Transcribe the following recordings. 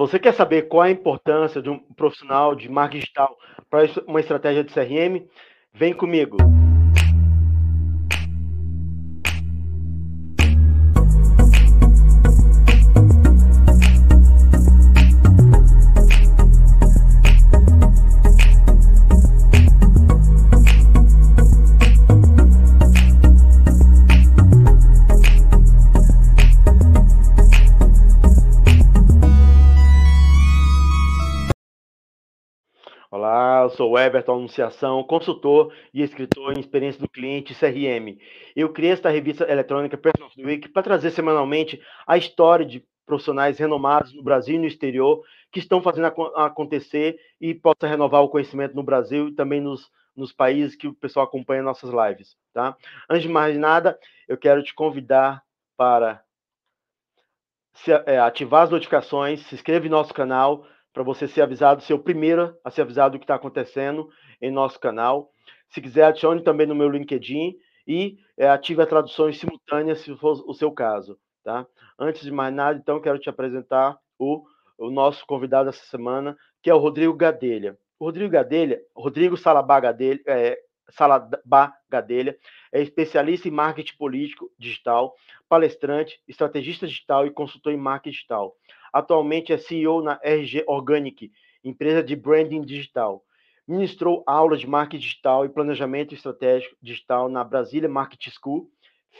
Você quer saber qual a importância de um profissional de marketing digital para uma estratégia de CRM? Vem comigo. Sou Everton Anunciação, consultor e escritor em experiência do cliente CRM. Eu criei esta revista eletrônica Person of the Week para trazer semanalmente a história de profissionais renomados no Brasil e no exterior que estão fazendo acontecer e possa renovar o conhecimento no Brasil e também nos, nos países que o pessoal acompanha nossas lives, tá? Antes de mais nada, eu quero te convidar para se, é, ativar as notificações, se inscreva em nosso canal, para você ser avisado, ser o primeiro a ser avisado do que está acontecendo em nosso canal. Se quiser, adicione também no meu LinkedIn e é, ative as traduções simultâneas, se for o seu caso. Tá? Antes de mais nada, então, quero te apresentar o, o nosso convidado essa semana, que é o Rodrigo Gadelha. O Rodrigo Gadelha, Rodrigo Salabá Gadelha, é, Salabá Gadelha, é especialista em marketing político digital, palestrante, estrategista digital e consultor em marketing digital. Atualmente é CEO na RG Organic, empresa de branding digital. Ministrou aulas de marketing digital e planejamento estratégico digital na Brasília Marketing School,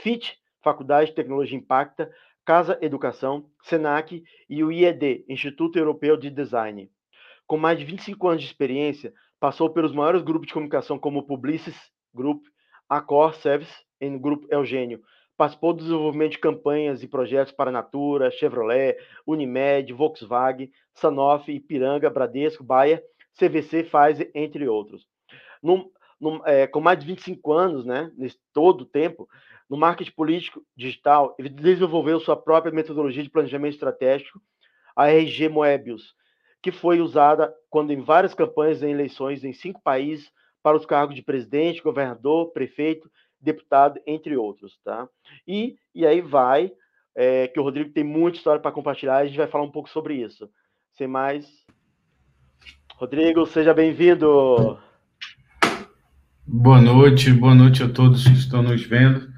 FIT, Faculdade de Tecnologia Impacta, Casa Educação, SENAC e o IED, Instituto Europeu de Design. Com mais de 25 anos de experiência, passou pelos maiores grupos de comunicação como Publicis Group, Accor Service e Grupo Eugênio, Participou do desenvolvimento de campanhas e projetos para Natura, Chevrolet, Unimed, Volkswagen, Sanofi, Ipiranga, Bradesco, Bayer, CVC, Pfizer, entre outros. É, com mais de 25 anos, né, nesse todo o tempo, no marketing político digital, ele desenvolveu sua própria metodologia de planejamento estratégico, a RG Moebius, que foi usada quando em várias campanhas em eleições em cinco países para os cargos de presidente, governador, prefeito deputado, entre outros, tá? E, e aí vai, é, que o Rodrigo tem muita história para compartilhar, a gente vai falar um pouco sobre isso. Sem mais. Rodrigo, seja bem-vindo. Boa noite, boa noite a todos que estão nos vendo.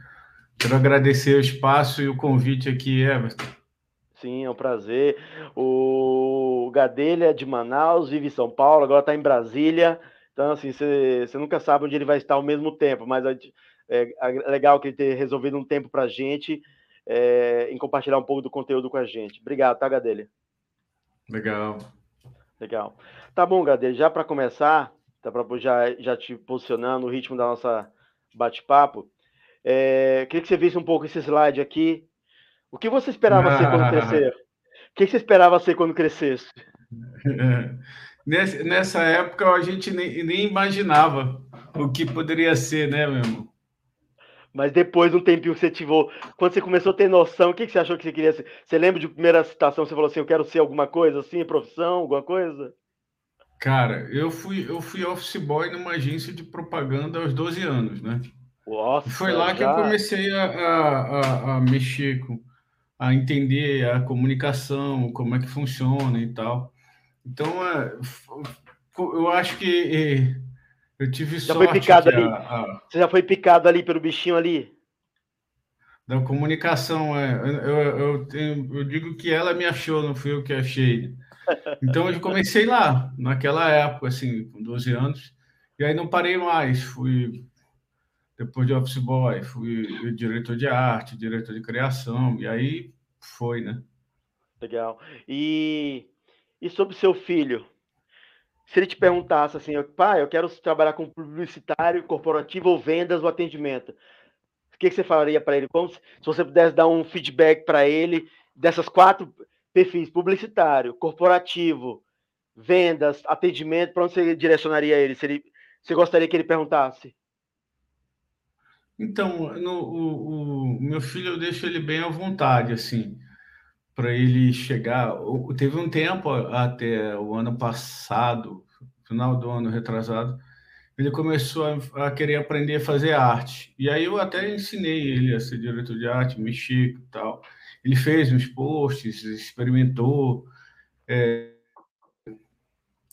Quero agradecer o espaço e o convite aqui, Everton. Sim, é um prazer. O Gadelha é de Manaus, vive em São Paulo, agora está em Brasília. Então, assim, você nunca sabe onde ele vai estar ao mesmo tempo, mas a gente é legal que ele ter resolvido um tempo para a gente é, em compartilhar um pouco do conteúdo com a gente. Obrigado, tá, Gadelha? Legal. Legal. Tá bom, Gadelha, já para começar, tá para já, já te posicionando no ritmo da nossa bate-papo, é, queria que você visse um pouco esse slide aqui. O que você esperava ser quando crescer? O que você esperava ser quando crescesse? Nessa época a gente nem, nem imaginava o que poderia ser, né, meu irmão? Mas depois, um tempinho que você tivou, quando você começou a ter noção, o que, que você achou que você queria ser? Você lembra de primeira citação, você falou assim, eu quero ser alguma coisa assim, profissão, alguma coisa? Cara, eu fui, eu fui office boy numa agência de propaganda aos 12 anos, né? Nossa, foi lá já... que eu comecei a, a, a, mexer com, a entender a comunicação, como é que funciona e tal. Então, é, eu acho que eu tive já sorte. Foi picado ali. A, a... Você já foi picado ali pelo bichinho ali? Da comunicação, é. Eu, eu, eu, tenho, eu digo que ela me achou, não fui eu que achei. Então eu comecei lá, naquela época, assim, com 12 anos, e aí não parei mais. Fui, depois de office boy, fui diretor de arte, diretor de criação, e aí foi, né? Legal. E, e sobre seu filho? Se ele te perguntasse assim, pai, eu quero trabalhar com publicitário, corporativo ou vendas ou atendimento, o que, que você falaria para ele? Como se, se você pudesse dar um feedback para ele dessas quatro perfis, publicitário, corporativo, vendas, atendimento, para onde você direcionaria ele? Se ele, você gostaria que ele perguntasse? Então, no, o, o, meu filho, eu deixo ele bem à vontade, assim, para ele chegar. Teve um tempo até o ano passado, final do ano retrasado, ele começou a, a, querer aprender a fazer arte. E aí eu até ensinei ele a ser diretor de arte, mexer e tal. Ele fez uns posts, experimentou. É,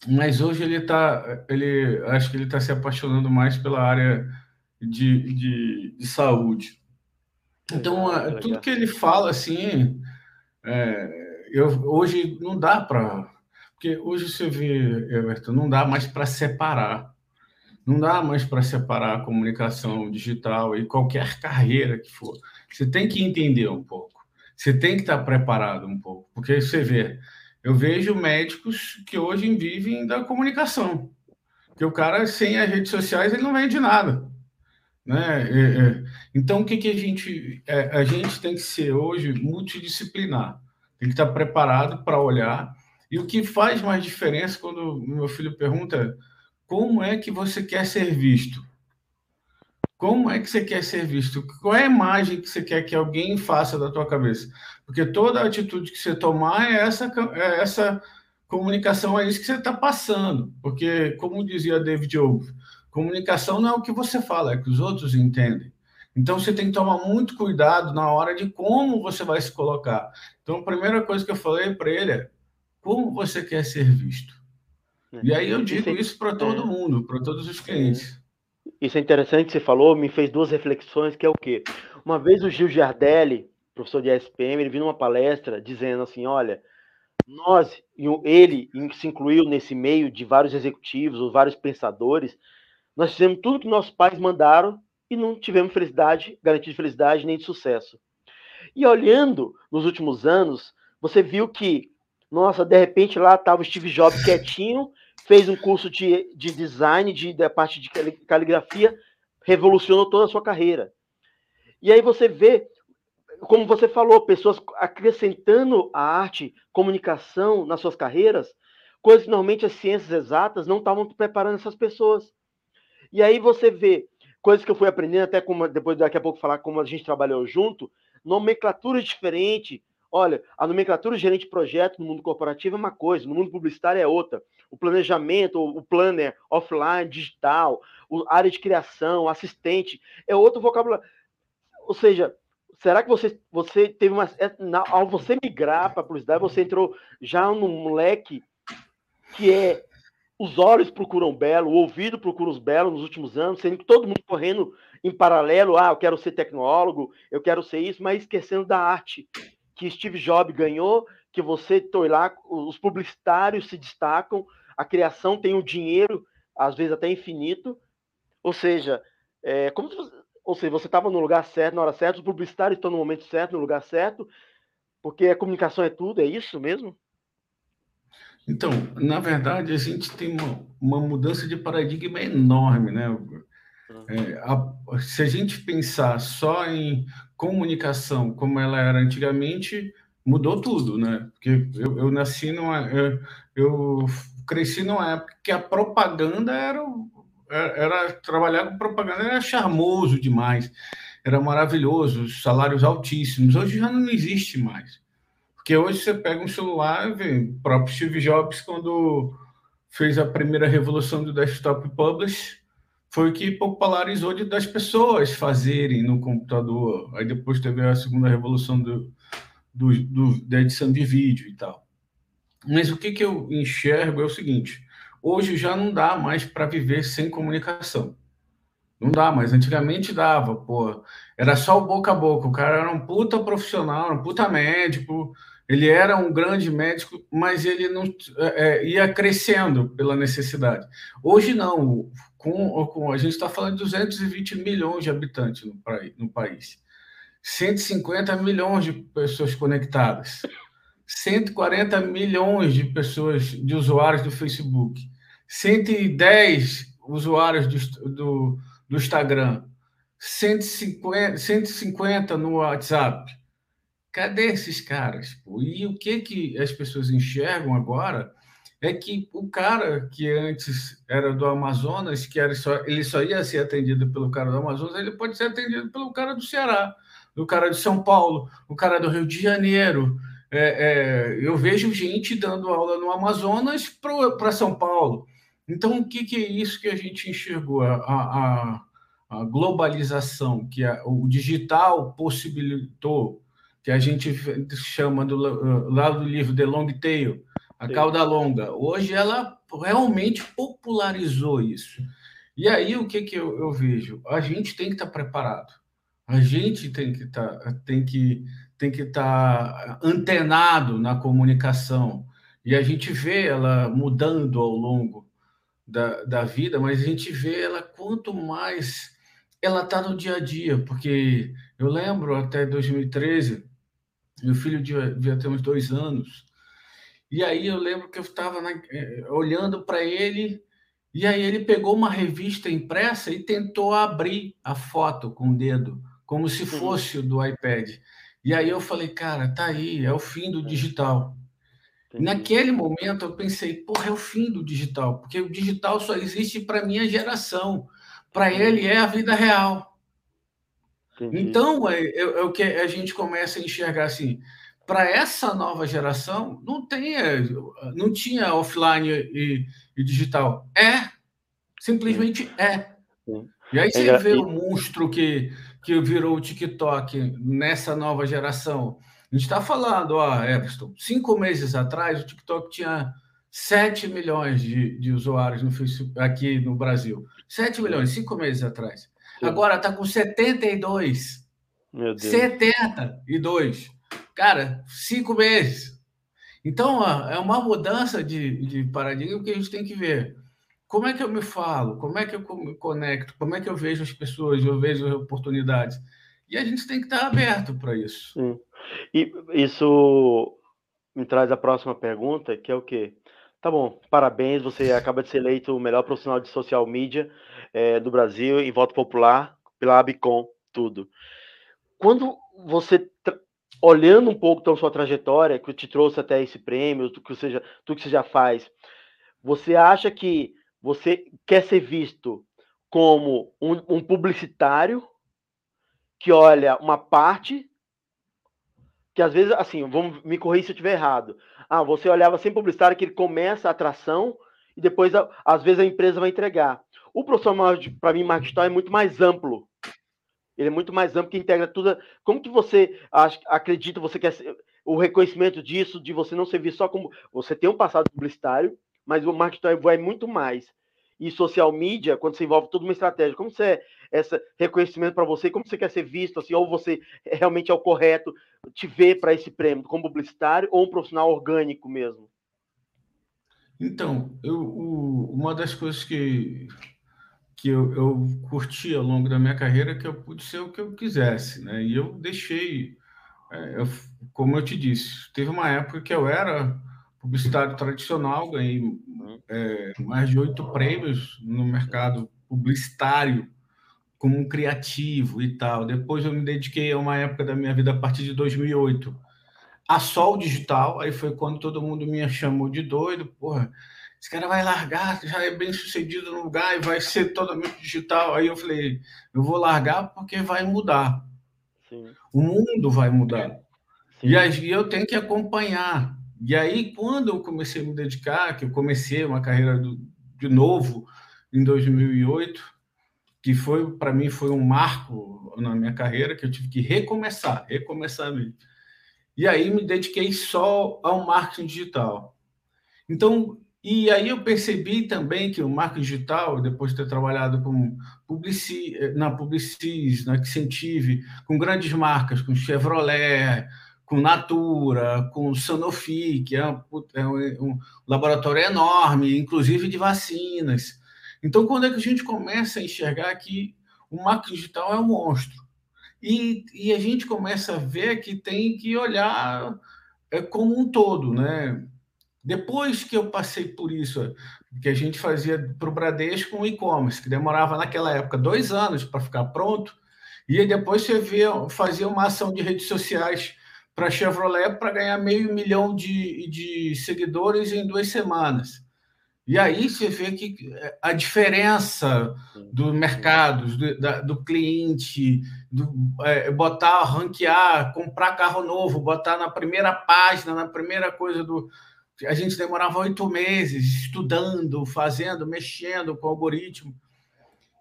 mas hoje ele está, ele, acho que ele está se apaixonando mais pela área de, de, de saúde. Então, legal, tudo que ele fala, assim, é, eu, hoje não dá para. Porque hoje você vê, Everton, não dá mais para separar. Não dá mais para separar a comunicação digital e qualquer carreira que for. Você tem que entender um pouco. Você tem que estar preparado um pouco. Porque você vê, eu vejo médicos que hoje vivem da comunicação. Que o cara, sem as redes sociais, ele não vende nada. Né? É, é. Então, o que, que a gente. É, a gente tem que ser hoje multidisciplinar. Tem que estar preparado para olhar. E o que faz mais diferença quando meu filho pergunta como é que você quer ser visto? Como é que você quer ser visto? Qual é a imagem que você quer que alguém faça da tua cabeça? Porque toda atitude que você tomar é essa, é essa comunicação, é isso que você está passando. Porque, como dizia David Oak, comunicação não é o que você fala, é o que os outros entendem. Então, você tem que tomar muito cuidado na hora de como você vai se colocar. Então, a primeira coisa que eu falei para ele é como você quer ser visto. É. E aí eu digo isso para todo é. mundo, para todos os clientes. Isso é interessante que você falou, me fez duas reflexões, que é o quê? Uma vez o Gil Giardelli, professor de SPM, ele viu numa palestra dizendo assim, olha, nós, ele se incluiu nesse meio de vários executivos, ou vários pensadores, nós fizemos tudo que nossos pais mandaram e não tivemos felicidade, garantia de felicidade nem de sucesso. E olhando nos últimos anos, você viu que, nossa, de repente lá estava o Steve Jobs quietinho, fez um curso de, de design, de, de parte de caligrafia, revolucionou toda a sua carreira. E aí você vê, como você falou, pessoas acrescentando a arte, comunicação nas suas carreiras, coisas que normalmente as ciências exatas não estavam preparando essas pessoas. E aí você vê coisas que eu fui aprendendo, até como depois daqui a pouco falar como a gente trabalhou junto, nomenclatura diferente, Olha, a nomenclatura gerente de projeto no mundo corporativo é uma coisa, no mundo publicitário é outra. O planejamento, o planner offline, digital, a área de criação, assistente, é outro vocabulário. Ou seja, será que você, você teve uma. É, ao você migrar para a publicidade, você entrou já num leque que é os olhos procuram belo, o ouvido procura os belos nos últimos anos, sendo que todo mundo correndo em paralelo, ah, eu quero ser tecnólogo, eu quero ser isso, mas esquecendo da arte que Steve Jobs ganhou, que você foi lá, os publicitários se destacam, a criação tem o dinheiro, às vezes até infinito. Ou seja, é, como você, ou seja, você estava no lugar certo, na hora certa, os publicitários estão no momento certo, no lugar certo, porque a comunicação é tudo, é isso mesmo? Então, na verdade, a gente tem uma, uma mudança de paradigma enorme, né? É, a, se a gente pensar só em comunicação como ela era antigamente, mudou tudo, né? Porque eu, eu nasci numa. Eu, eu, cresci numa época que a propaganda era, era. Trabalhar com propaganda era charmoso demais, era maravilhoso, salários altíssimos. Hoje já não existe mais. Porque hoje você pega um celular, vê, o próprio Steve Jobs, quando fez a primeira revolução do desktop publish, foi o que popularizou de, das pessoas fazerem no computador. Aí depois teve a segunda revolução do, do, do, da edição de vídeo e tal. Mas o que, que eu enxergo é o seguinte: hoje já não dá mais para viver sem comunicação. Não dá mais. Antigamente dava, pô. Era só o boca a boca. O cara era um puta profissional, um puta médico, ele era um grande médico, mas ele não é, é ia crescendo pela necessidade. Hoje não. Com, com a gente está falando de 220 milhões de habitantes no, no país, 150 milhões de pessoas conectadas, 140 milhões de pessoas, de usuários do Facebook, 110 usuários do, do, do Instagram, 150, 150 no WhatsApp Cadê esses caras? E o que, que as pessoas enxergam agora é que o cara que antes era do Amazonas, que era só, ele só ia ser atendido pelo cara do Amazonas, ele pode ser atendido pelo cara do Ceará, do cara de São Paulo, o cara do Rio de Janeiro. É, é, eu vejo gente dando aula no Amazonas para São Paulo. Então, o que, que, é isso que a gente enxergou? A, a, a globalização, que a, o digital possibilitou que a gente chama do, lá do livro The Long Tail, a Sim. cauda longa. Hoje ela realmente popularizou isso. E aí o que, que eu, eu vejo? A gente tem que estar tá preparado. A gente tem que estar tá, tem que tem que estar tá antenado na comunicação. E a gente vê ela mudando ao longo da, da vida, mas a gente vê ela quanto mais ela está no dia a dia, porque eu lembro até 2013, meu filho devia, ter uns dois anos, e aí eu lembro que eu estava eh, olhando para ele, e aí ele pegou uma revista impressa e tentou abrir a foto com o dedo, como se fosse o do iPad. E aí eu falei, cara, tá aí, é o fim do digital. Entendi. Naquele momento eu pensei, porra, é o fim do digital, porque o digital só existe para minha geração. Para ele é a vida real. Entendi. Então é, é, é, o que a gente começa a enxergar assim para essa nova geração, não tem, não tinha offline e, e digital. É, simplesmente é. E aí você vê o monstro que, que virou o TikTok nessa nova geração. A gente está falando, ó, Everton, cinco meses atrás o TikTok tinha 7 milhões de, de usuários no Facebook, aqui no Brasil. 7 milhões, cinco meses atrás. Agora está com 72. Meu Deus. 72. Cara, cinco meses. Então, é uma mudança de, de paradigma que a gente tem que ver. Como é que eu me falo? Como é que eu me conecto? Como é que eu vejo as pessoas? Eu vejo as oportunidades. E a gente tem que estar aberto para isso. Sim. E isso me traz a próxima pergunta, que é o quê? Tá bom, parabéns, você acaba de ser eleito o melhor profissional de social media é, do Brasil em voto popular pela Abicom, tudo. Quando você olhando um pouco então sua trajetória, que te trouxe até esse prêmio, que você já, que você já faz, você acha que você quer ser visto como um, um publicitário que olha uma parte que às vezes, assim, vamos me corrigir se eu estiver errado. Ah, você olhava sem publicitário que ele começa a atração e depois, às vezes, a empresa vai entregar. O profissional, para mim, marketing é muito mais amplo ele é muito mais amplo, que integra tudo. Como que você acredita, você quer o reconhecimento disso, de você não ser visto só como. Você tem um passado publicitário, mas o marketing vai muito mais. E social media, quando você envolve toda uma estratégia, como você é esse reconhecimento para você, como você quer ser visto, assim, ou você realmente é o correto, te ver para esse prêmio como publicitário ou um profissional orgânico mesmo? Então, eu, o, uma das coisas que que eu, eu curti ao longo da minha carreira que eu pude ser o que eu quisesse, né? E eu deixei, é, eu, como eu te disse, teve uma época que eu era publicitário tradicional, ganhei é, mais de oito prêmios no mercado publicitário como um criativo e tal. Depois eu me dediquei a uma época da minha vida a partir de 2008 a Sol Digital, aí foi quando todo mundo me chamou de doido, porra, esse cara vai largar, já é bem sucedido no lugar e vai ser totalmente digital. Aí eu falei, eu vou largar porque vai mudar. Sim. O mundo vai mudar. Sim. E aí eu tenho que acompanhar. E aí, quando eu comecei a me dedicar, que eu comecei uma carreira do, de novo em 2008, que foi, para mim, foi um marco na minha carreira, que eu tive que recomeçar, recomeçar mesmo. E aí me dediquei só ao marketing digital. Então, e aí eu percebi também que o marketing digital, depois de ter trabalhado com publici, na Publicis, na Accentive, com grandes marcas, com Chevrolet, com Natura, com Sanofi, que é um, é um laboratório enorme, inclusive de vacinas. Então, quando é que a gente começa a enxergar que o marketing digital é um monstro? E, e a gente começa a ver que tem que olhar é, como um todo, né? Depois que eu passei por isso, que a gente fazia para o Bradesco um e-commerce, que demorava naquela época dois anos para ficar pronto, e depois você vê, fazia uma ação de redes sociais para a Chevrolet para ganhar meio milhão de, de seguidores em duas semanas. E aí você vê que é, a diferença do mercado, do, do cliente, do, é, botar, ranquear, comprar carro novo, botar na primeira página, na primeira coisa do, a gente demorava oito meses estudando, fazendo, mexendo com o algoritmo.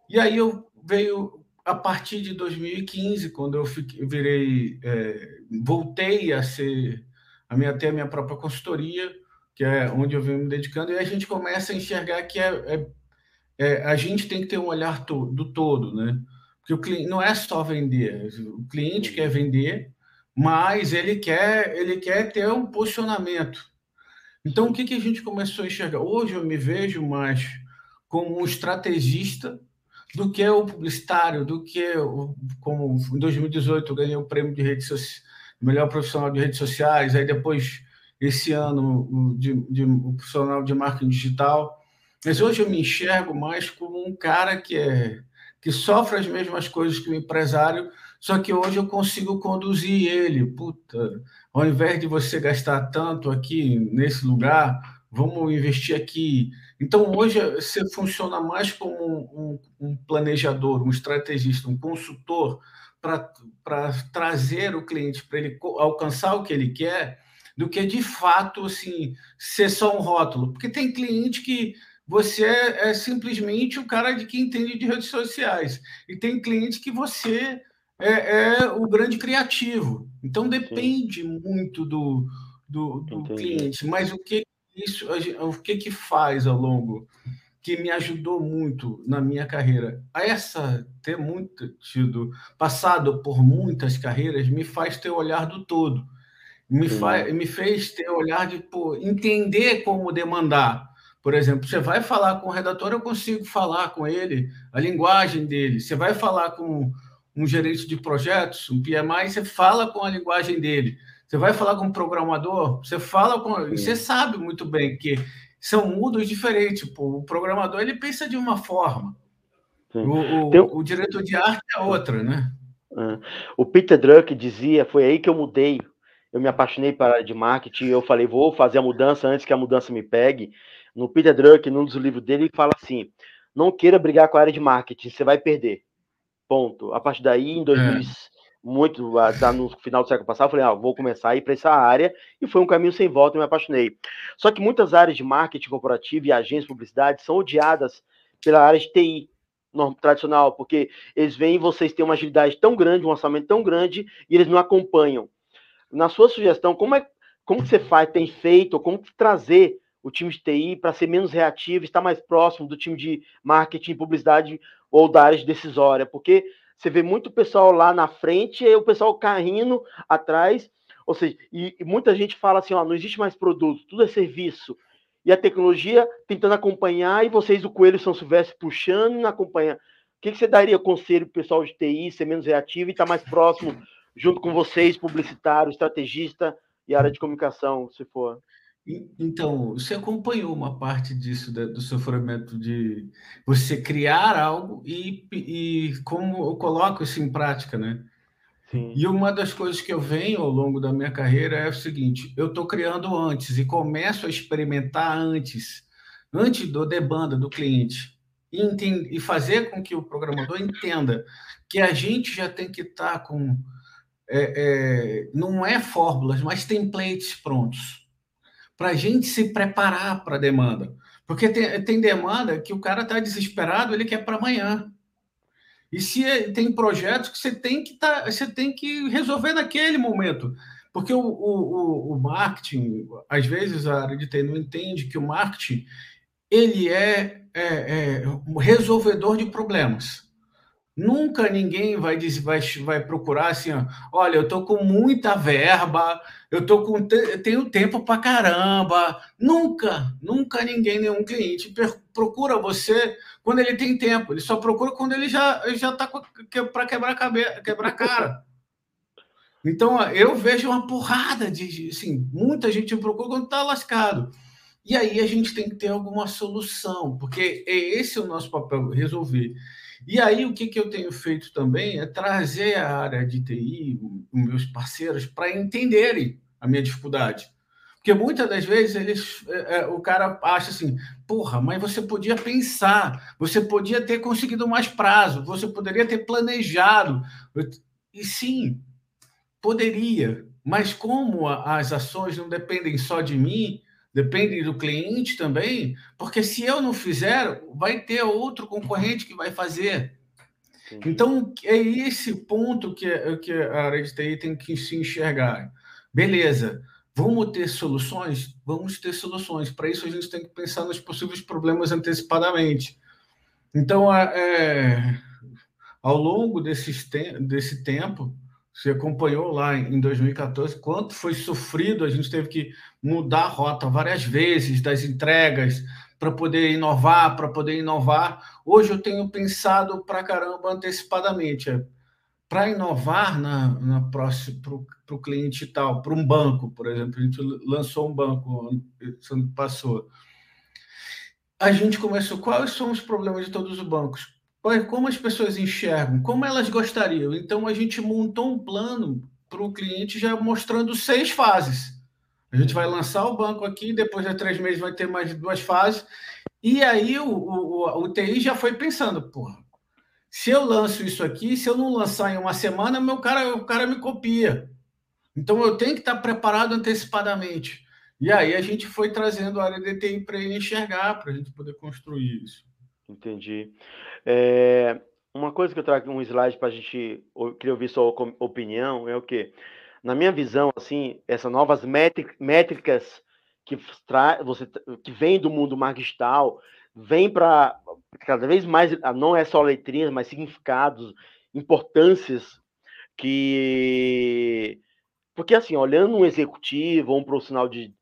E aí eu veio a partir de 2015, quando eu fiquei, virei, é, voltei a ser a minha ter a minha própria consultoria, que é onde eu venho me dedicando, e a gente começa a enxergar que é, é, é a gente tem que ter um olhar to, do todo, né? Porque o cliente não é só vender, o cliente quer vender, mas ele quer ele quer ter um posicionamento. Então o que, que a gente começou a enxergar? Hoje eu me vejo mais como um estrategista do que o publicitário, do que o, como em 2018 eu ganhei o prêmio de rede social, melhor profissional de redes sociais, aí depois esse ano de, de, o profissional de marketing digital. Mas hoje eu me enxergo mais como um cara que é que sofre as mesmas coisas que o empresário, só que hoje eu consigo conduzir ele. Puta, ao invés de você gastar tanto aqui nesse lugar, vamos investir aqui. Então hoje você funciona mais como um, um, planejador, um estrategista, um consultor para trazer o cliente para ele alcançar o que ele quer do que de fato assim ser só um rótulo, porque tem cliente que você é, é simplesmente o cara de que entende de redes sociais e tem cliente que você é, é o grande criativo. Então depende Sim. muito do, do, do cliente. Mas o que isso o que que faz ao longo que me ajudou muito na minha carreira. Essa ter muito tido passado por muitas carreiras me faz ter o olhar do todo me, faz, me fez ter olhar de pô, entender como demandar. Por exemplo, você vai falar com o redator, eu consigo falar com ele a linguagem dele. Você vai falar com um gerente de projetos, um PMI, você fala com a linguagem dele. Você vai falar com um programador, você fala com. E você sabe muito bem que são mundos diferentes. Pô. O programador ele pensa de uma forma. O, o, o, diretor de arte é outra, né? É. O Peter Drucker dizia, foi aí que eu mudei eu me apaixonei para área de marketing, eu falei, vou fazer a mudança antes que a mudança me pegue. No Peter Drucker, num dos livros dele, ele fala assim: não queira brigar com a área de marketing, você vai perder. Ponto. A partir daí, em 2000, é. muito tá no final do século passado, eu falei, ah, vou começar a ir para essa área, e foi um caminho sem volta, e me apaixonei. Só que muitas áreas de marketing corporativo e agências de publicidade são odiadas pela área de TI tradicional, porque eles veem vocês têm uma agilidade tão grande, um orçamento tão grande, e eles não acompanham na sua sugestão, como é como você faz, tem feito, ou como trazer o time de TI para ser menos reativo, estar mais próximo do time de marketing, publicidade ou da área de decisória, porque você vê muito pessoal lá na frente e o pessoal caindo atrás, ou seja, e, e, muita gente fala assim, ó, não existe mais produto, tudo é serviço. E a tecnologia tentando acompanhar e vocês, o Coelho São Silvestre, puxando e acompanhando. O que, que você daria conselho para o pessoal de TI ser menos reativo e estar mais próximo junto com vocês, publicitário, estrategista e área de comunicação, se for. Então, você acompanhou uma parte disso, do sofrimento de você criar algo e, e como eu coloco isso em prática, né? Sim. E uma das coisas que eu venho ao longo da minha carreira é o seguinte: eu estou criando antes e começo a experimentar antes, antes do demanda do cliente, e, e fazer com que o programador entenda que a gente já tem que estar tá com é, é, não é fórmulas, mas templates prontos para a gente se preparar para a demanda. Porque tem, tem demanda que o cara está desesperado, ele quer para amanhã. E se é, tem projetos que você tem que tá, você tem que resolver naquele momento. Porque o, o, o marketing, às vezes a área de TI não entende que o marketing ele é, é, é resolvedor de problemas. Nunca ninguém vai, vai, vai procurar assim, ó, olha, eu estou com muita verba, eu tô com tenho tempo para caramba. Nunca, nunca ninguém, nenhum cliente procura você quando ele tem tempo. Ele só procura quando ele já já está para quebrar cabeça, quebrar cara. Então eu vejo uma porrada de, assim, muita gente procura quando está lascado. E aí a gente tem que ter alguma solução, porque é esse o nosso papel, resolver. E aí, o que, que eu tenho feito também é trazer a área de TI, os meus parceiros, para entenderem a minha dificuldade. Porque muitas das vezes eles, é, é, o cara acha assim, porra, mas você podia pensar, você podia ter conseguido mais prazo, você poderia ter planejado. E sim, poderia, mas como as ações não dependem só de mim, depende do cliente também, porque se eu não fizer, vai ter outro concorrente que vai fazer. Então, é esse ponto que, que a área de TI tem que se enxergar. Beleza, Vamos ter soluções? Vamos ter soluções. Para isso, a gente tem que pensar nos possíveis problemas antecipadamente. Então, é, é ao longo desse, desse tempo, você acompanhou lá em 2014 quanto foi sofrido, a gente teve que mudar a rota várias vezes das entregas para poder inovar, para poder inovar. Hoje eu tenho pensado para caramba antecipadamente. É, para inovar na, na próxima para o cliente tal, para um banco, por exemplo, a gente lançou um banco ano passou. A gente começou. Quais são os problemas de todos os bancos? Como as pessoas enxergam? Como elas gostariam? Então a gente montou um plano para o cliente já mostrando seis fases. A gente vai lançar o banco aqui, depois de três meses vai ter mais duas fases. E aí o, o, o TI já foi pensando, porra, se eu lanço isso aqui, se eu não lançar em uma semana, meu cara, o cara me copia. Então eu tenho que estar preparado antecipadamente. E aí a gente foi trazendo a área de TI para ele enxergar, para a gente poder construir isso. Entendi. É, uma coisa que eu trago um slide para a gente, eu queria ouvir sua opinião, é o que, na minha visão, assim, essas novas métricas que você que vem do mundo magistal, vem para cada vez mais, não é só letrinhas, mas significados, importâncias que porque assim, olhando um executivo ou um profissional de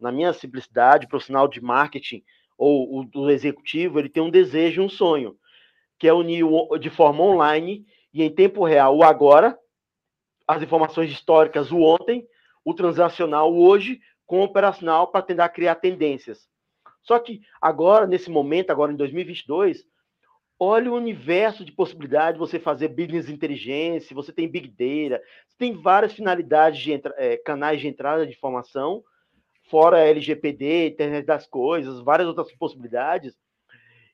na minha simplicidade, profissional de marketing ou o do executivo, ele tem um desejo, um sonho, que é unir de forma online e em tempo real o agora, as informações históricas o ontem, o transacional o hoje, com o operacional para tentar criar tendências. Só que agora, nesse momento, agora em 2022, olha o universo de possibilidade de você fazer business inteligência, você tem big data, você tem várias finalidades de é, canais de entrada de informação, fora LGPD, internet das coisas, várias outras possibilidades.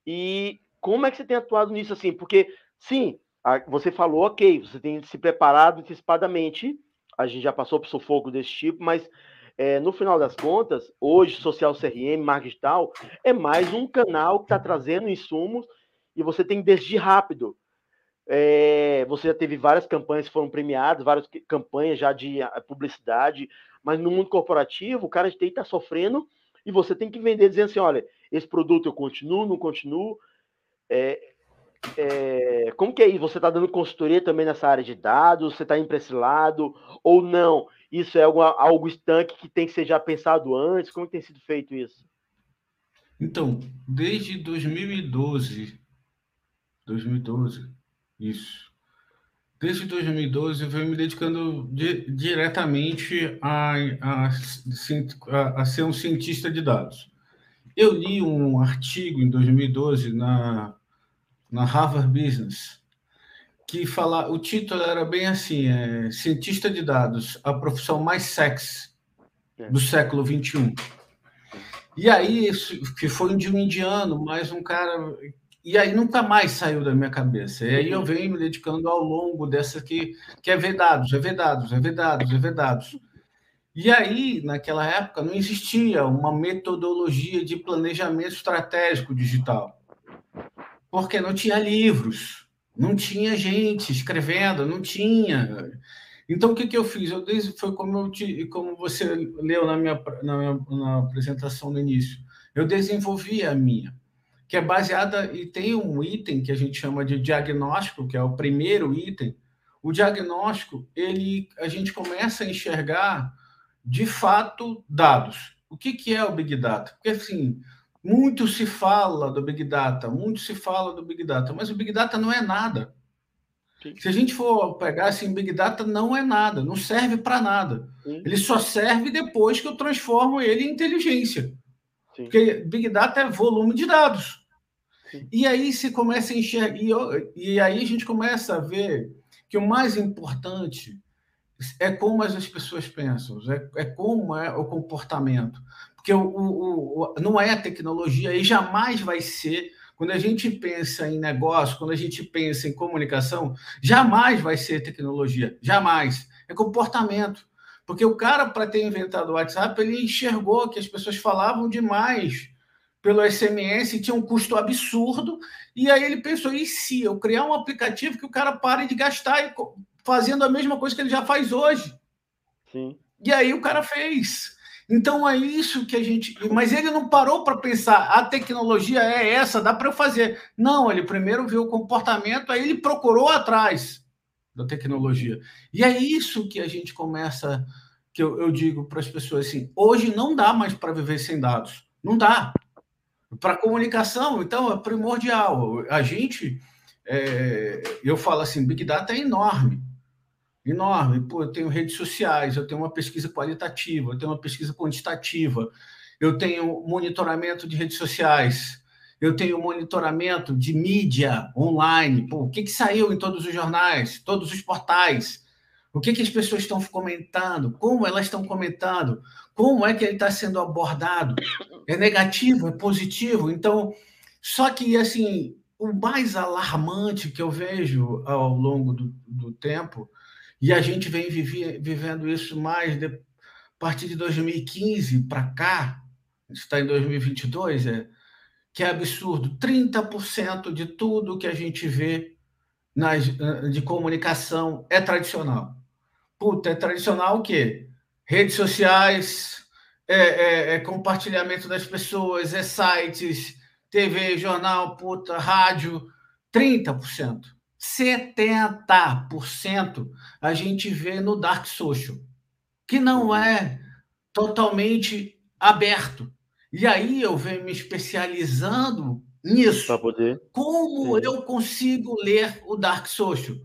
E como é que você tem atuado nisso assim? Porque, sim, você falou, ok, você tem se preparado antecipadamente, a gente já passou por sufoco desse tipo, mas é, no final das contas, hoje, Social CRM, Marketing Digital, é mais um canal que está trazendo insumos e você tem que decidir rápido. É, você já teve várias campanhas que foram premiadas, várias campanhas já de publicidade, mas no mundo corporativo, o cara de TI está sofrendo e você tem que vender dizendo assim: olha, esse produto eu continuo, não continuo. É, é, como que é isso? Você está dando consultoria também nessa área de dados? Você está indo para esse lado? Ou não? Isso é algo, algo estanque que tem que ser já pensado antes? Como tem sido feito isso? Então, desde 2012, 2012, isso. Desde 2012 eu venho me dedicando di diretamente a, a, a, a ser um cientista de dados. Eu li um artigo em 2012 na, na Harvard Business, que fala, o título era bem assim, é, cientista de dados, a profissão mais sexy é. do século 21. E aí, que foi de um indiano, mais um cara. E aí nunca mais saiu da minha cabeça. E aí eu venho me dedicando ao longo dessa que, que é ver dados, é ver dados, é ver dados, é ver dados. E aí, naquela época, não existia uma metodologia de planejamento estratégico digital, porque não tinha livros não tinha gente escrevendo, não tinha. Então, o que, que eu fiz? Eu desde, foi como, eu te, como você leu na minha, na minha na apresentação no início. Eu desenvolvi a minha, que é baseada e tem um item que a gente chama de diagnóstico, que é o primeiro item. O diagnóstico, ele, a gente começa a enxergar de fato dados. O que, que é o Big Data? Porque assim, muito se fala do Big Data, muito se fala do Big Data, mas o Big Data não é nada. Sim. Se a gente for pegar assim, Big Data não é nada, não serve para nada. Sim. Ele só serve depois que eu transformo ele em inteligência. Sim. Porque Big Data é volume de dados. E aí se começa a enxergar, e, e aí a gente começa a ver que o mais importante é como as pessoas pensam, é, é como é o comportamento. Porque o, o, o, não é tecnologia e jamais vai ser. Quando a gente pensa em negócio, quando a gente pensa em comunicação, jamais vai ser tecnologia, jamais. É comportamento. Porque o cara, para ter inventado o WhatsApp, ele enxergou que as pessoas falavam demais pelo SMS e tinha um custo absurdo. E aí ele pensou: e se eu criar um aplicativo que o cara pare de gastar fazendo a mesma coisa que ele já faz hoje? Sim. E aí o cara fez. Então é isso que a gente. Mas ele não parou para pensar, a tecnologia é essa, dá para eu fazer. Não, ele primeiro viu o comportamento, aí ele procurou atrás da tecnologia. E é isso que a gente começa, que eu, eu digo para as pessoas assim: hoje não dá mais para viver sem dados. Não dá. Para comunicação, então, é primordial. A gente, é, eu falo assim, Big Data é enorme enorme. Pô, eu tenho redes sociais, eu tenho uma pesquisa qualitativa, eu tenho uma pesquisa quantitativa, eu tenho monitoramento de redes sociais, eu tenho monitoramento de mídia online. Pô, o que, que saiu em todos os jornais, todos os portais? O que, que as pessoas estão comentando? Como elas estão comentando? Como é que ele está sendo abordado? É negativo? É positivo? Então, só que, assim, o mais alarmante que eu vejo ao longo do, do tempo e a gente vem vive, vivendo isso mais de, a partir de 2015 para cá, está em 2022, é, que é absurdo. 30% de tudo que a gente vê nas, de comunicação é tradicional. Puta, é tradicional o quê? Redes sociais, é, é, é compartilhamento das pessoas, é sites, TV, jornal, puta, rádio, 30%. 70% a gente vê no Dark Social, que não é totalmente aberto. E aí eu venho me especializando nisso. poder. Como Sim. eu consigo ler o Dark Social?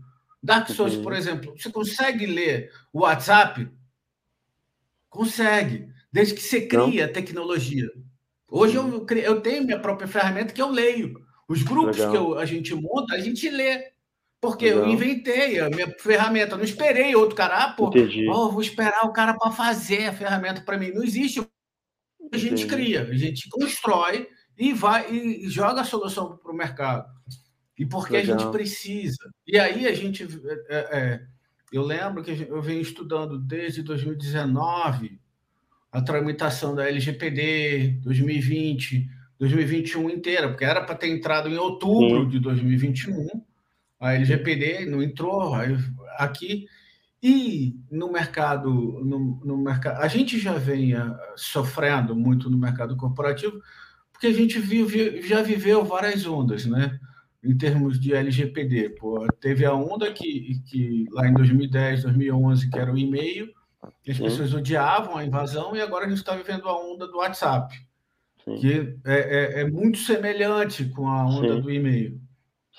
Dark Social, por exemplo, você consegue ler o WhatsApp? Consegue, desde que você cria a tecnologia. Hoje eu, eu tenho minha própria ferramenta que eu leio. Os grupos Legal. que eu, a gente monta, a gente lê. Porque Legal. eu inventei a minha ferramenta, não esperei outro cara, ah, pô, oh, vou esperar o cara para fazer a ferramenta para mim. Não existe. A gente Entendi. cria, a gente constrói e vai e joga a solução para o mercado. E porque Legal. a gente precisa. E aí a gente. É, é, eu lembro que eu venho estudando desde 2019 a tramitação da LGPD, 2020, 2021 inteira, porque era para ter entrado em outubro Sim. de 2021 a LGPD não entrou aqui. E no mercado, no, no mercado, a gente já vem sofrendo muito no mercado corporativo, porque a gente vive, já viveu várias ondas, né? Em termos de LGPD. Pô, teve a onda que, que lá em 2010, 2011, que era o e-mail, que as Sim. pessoas odiavam a invasão, e agora a gente está vivendo a onda do WhatsApp, Sim. que é, é, é, muito semelhante com a onda Sim. do e-mail.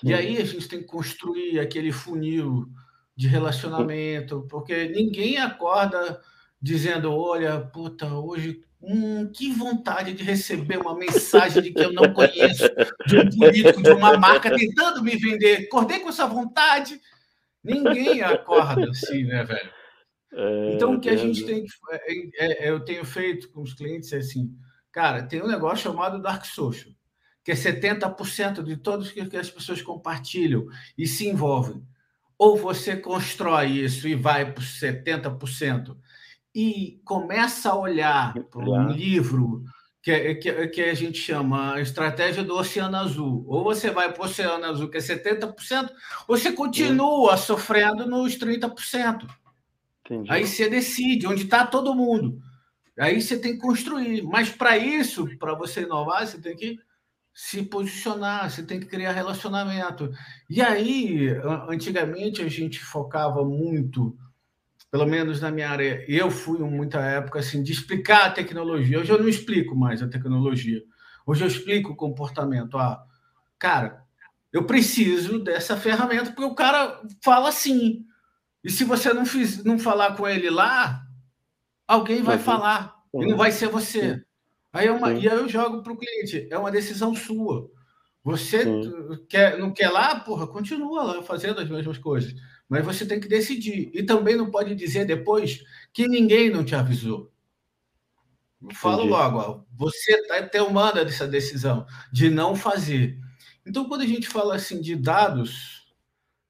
E aí a gente tem que construir aquele funil de relacionamento, porque ninguém acorda dizendo: olha, puta, hoje, hum, que vontade de receber uma mensagem de que eu não conheço, de um político, de uma marca tentando me vender. Acordei com essa vontade. Ninguém acorda assim, né, velho? É, então, o que a gente tem que. É, é, eu tenho feito com os clientes é assim, cara, tem um negócio chamado Dark Social que é 70% de todos que as pessoas compartilham e se envolvem. Ou você constrói isso e vai para os 70% e começa a olhar para um livro que, que, que, a gente chama estratégia do Oceano Azul. Ou você vai para o Oceano Azul, que é 70%, ou você continua sofrendo nos 30%. Entendi. Aí você decide onde está todo mundo. Aí você tem que construir. Mas para isso, para você inovar, você tem que se posicionar, você tem que criar relacionamento. E aí, antigamente, a gente focava muito, pelo menos na minha área, eu fui em muita época assim, de explicar a tecnologia. Hoje eu não explico mais a tecnologia. Hoje eu explico o comportamento. Ah, cara, eu preciso dessa ferramenta porque o cara fala assim. E se você não, fiz, não falar com ele lá, alguém vai uhum. falar. E não vai ser você. Aí é uma, e aí eu jogo para o cliente, é uma decisão sua. Você quer, não quer lá, porra, continua lá fazendo as mesmas coisas. Mas você tem que decidir. E também não pode dizer depois que ninguém não te avisou. Falo logo, ó, você está tomando essa decisão de não fazer. Então, quando a gente fala assim de dados,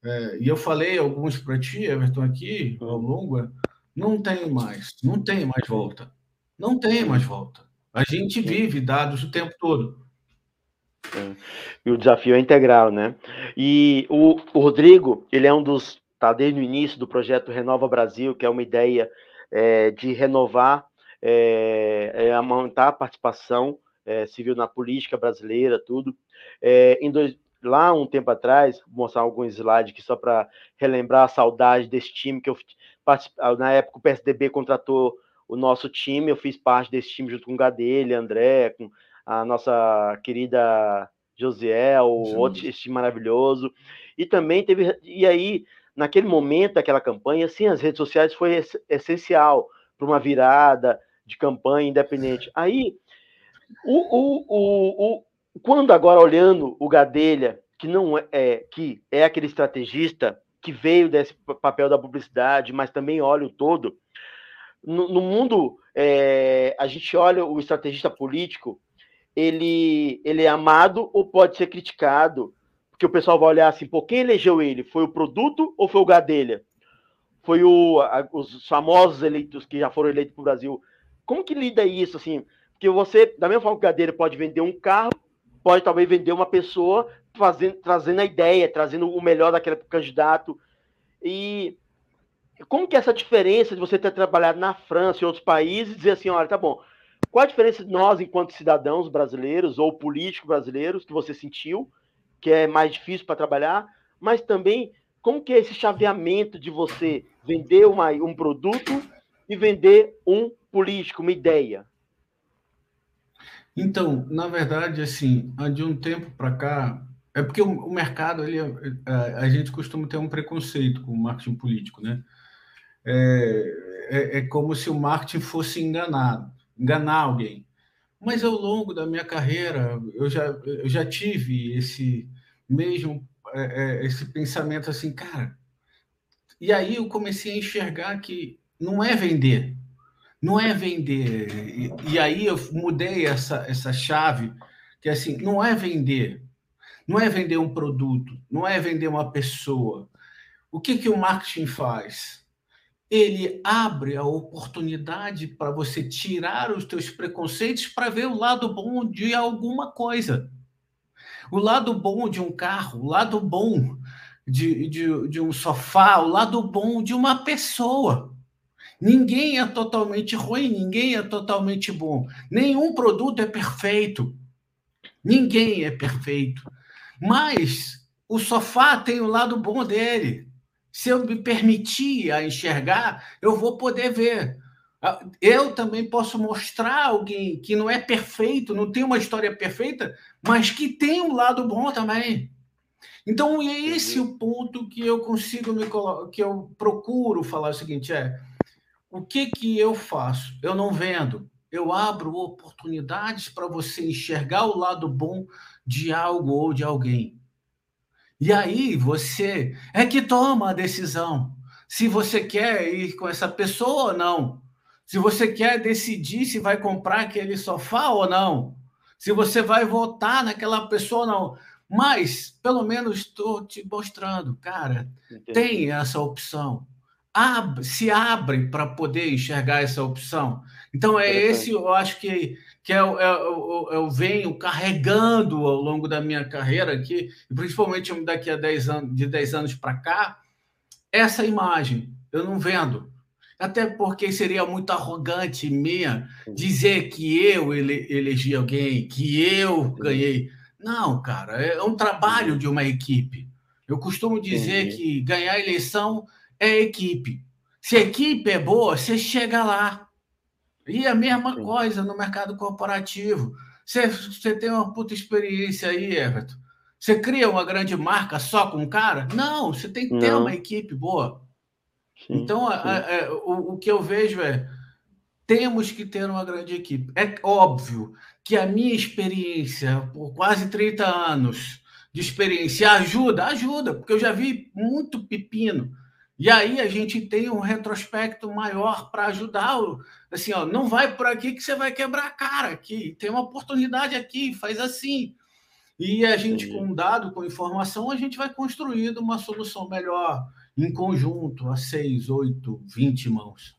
é, e eu falei alguns para ti, Everton, aqui ao longo, não tem mais, não tem mais volta. Não tem mais volta. A gente vive dados o tempo todo. É. E o desafio é integral, né? E o, o Rodrigo, ele é um dos, tá desde o início do projeto Renova Brasil, que é uma ideia é, de renovar, é, é, aumentar a participação é, civil na política brasileira, tudo. É, em dois, lá um tempo atrás, vou mostrar alguns slides aqui só para relembrar a saudade desse time que eu na época o PSDB contratou o nosso time, eu fiz parte desse time junto com o Gadelha, André, com a nossa querida Josiel, outro time maravilhoso. E também teve e aí naquele momento daquela campanha, sim, as redes sociais foi essencial para uma virada de campanha independente. Aí o, o, o, o quando agora olhando o Gadelha, que não é, é, que é aquele estrategista que veio desse papel da publicidade, mas também olha o todo. No, no mundo, é, a gente olha o estrategista político, ele, ele é amado ou pode ser criticado, porque o pessoal vai olhar assim, pô, quem elegeu ele? Foi o produto ou foi o Gadelha? Foi o, a, os famosos eleitos que já foram eleitos para o Brasil. Como que lida isso, assim? Porque você, da mesma forma que o Gadelha pode vender um carro, pode talvez vender uma pessoa fazendo, trazendo a ideia, trazendo o melhor daquele candidato. E como que é essa diferença de você ter trabalhado na França e outros países, dizer assim, olha, tá bom, qual a diferença de nós, enquanto cidadãos brasileiros ou políticos brasileiros, que você sentiu, que é mais difícil para trabalhar, mas também como que é esse chaveamento de você vender uma, um produto e vender um político, uma ideia? Então, na verdade, assim, de um tempo para cá, é porque o, mercado, ele, a, é, é, a gente costuma ter um preconceito com o marketing político, né? É, é, é, como se o marketing fosse enganado, enganar alguém. Mas ao longo da minha carreira, eu já, eu já tive esse mesmo é, é esse pensamento assim, cara. E aí eu comecei a enxergar que não é vender, não é vender. E, e, aí eu mudei essa, essa chave, que é assim, não é vender. Não é vender um produto, não é vender uma pessoa. O que, que o marketing faz? Ele abre a oportunidade para você tirar os teus preconceitos para ver o lado bom de alguma coisa. O lado bom de um carro, o lado bom de, de, de um sofá, o lado bom de uma pessoa. Ninguém é totalmente ruim, ninguém é totalmente bom. Nenhum produto é perfeito. Ninguém é perfeito. Mas o sofá tem o lado bom dele. Se eu me permitir a enxergar, eu vou poder ver. Ah, eu também posso mostrar alguém que não é perfeito, não tem uma história perfeita, mas que tem um lado bom também. Então, é esse o ponto que eu consigo me que eu procuro falar o seguinte: é o que, que eu faço? Eu não vendo. Eu abro oportunidades para você enxergar o lado bom de algo ou de alguém. E aí você é que toma a decisão se você quer ir com essa pessoa ou não. Se você quer decidir se vai comprar aquele sofá ou não. Se você vai votar naquela pessoa ou não. Mas, pelo menos, estou te mostrando, cara, Entendi. tem essa opção abre, se abre para poder enxergar essa opção. Então, é esse, eu acho que, que eu, é eu, é eu, venho carregando ao longo da minha carreira aqui, principalmente daqui a 10 anos, de 10 anos para cá, essa imagem. Eu não vendo. Até porque seria muito arrogante minha dizer que eu ele, elegi alguém, que eu ganhei. Não, cara, é um trabalho de uma equipe. Eu costumo dizer que ganhar eleição é equipe. Se a equipe é boa, você chega lá. E a mesma Sim. coisa no mercado corporativo. Você, você tem uma puta experiência aí, Everton. Você cria uma grande marca só com um cara? Não, você tem que ter Não. uma equipe boa. Sim, então. A, a, o, o que eu vejo é temos que ter uma grande equipe. É óbvio que a minha experiência, por quase 30 anos de experiência, ajuda, ajuda, porque eu já vi muito pepino e aí a gente tem um retrospecto maior para ajudar. Assim, ó, não vai por aqui que você vai quebrar a cara aqui. Tem uma oportunidade aqui, faz assim. E a gente, com dado, com informação, a gente vai construindo uma solução melhor em conjunto, a seis, oito, vinte mãos.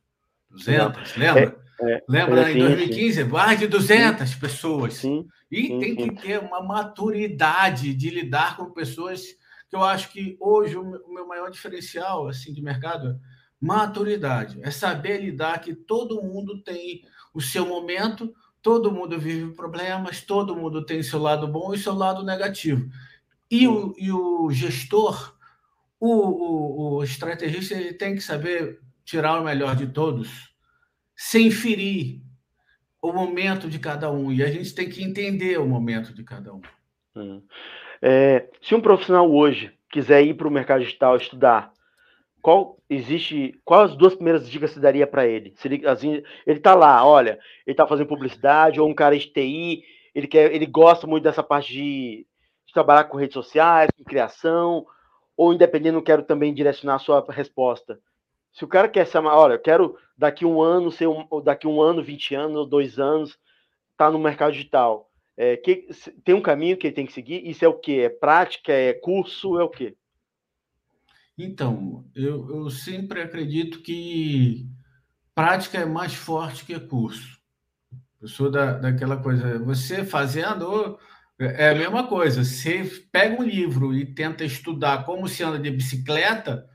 200, lembra? É, é, lembra é, em 2015? Sim. Mais de 200 pessoas. Sim, e sim, tem que ter uma maturidade de lidar com pessoas que eu acho que hoje o meu maior diferencial assim de mercado Maturidade é saber lidar que todo mundo tem o seu momento, todo mundo vive problemas, todo mundo tem seu lado bom e seu lado negativo. E o, e o gestor, o, o, o estrategista, ele tem que saber tirar o melhor de todos, sem ferir o momento de cada um. E a gente tem que entender o momento de cada um. Hum. É, se um profissional hoje quiser ir para o mercado digital estudar, qual existe, quais as duas primeiras dicas você daria para ele? Se ele assim, ele tá lá, olha, ele está fazendo publicidade ou um cara de TI, ele quer, ele gosta muito dessa parte de, de trabalhar com redes sociais, com criação, ou independente, não quero também direcionar a sua resposta. Se o cara quer ser, olha, eu quero daqui um ano ser um, daqui um ano, 20 anos, dois anos, tá no mercado digital. É, que, tem um caminho que ele tem que seguir? Isso é o que? É prática? É curso? É o quê? Então, eu, eu sempre acredito que prática é mais forte que curso. Eu sou da, daquela coisa, você fazendo é a mesma coisa. Você pega um livro e tenta estudar como se anda de bicicleta,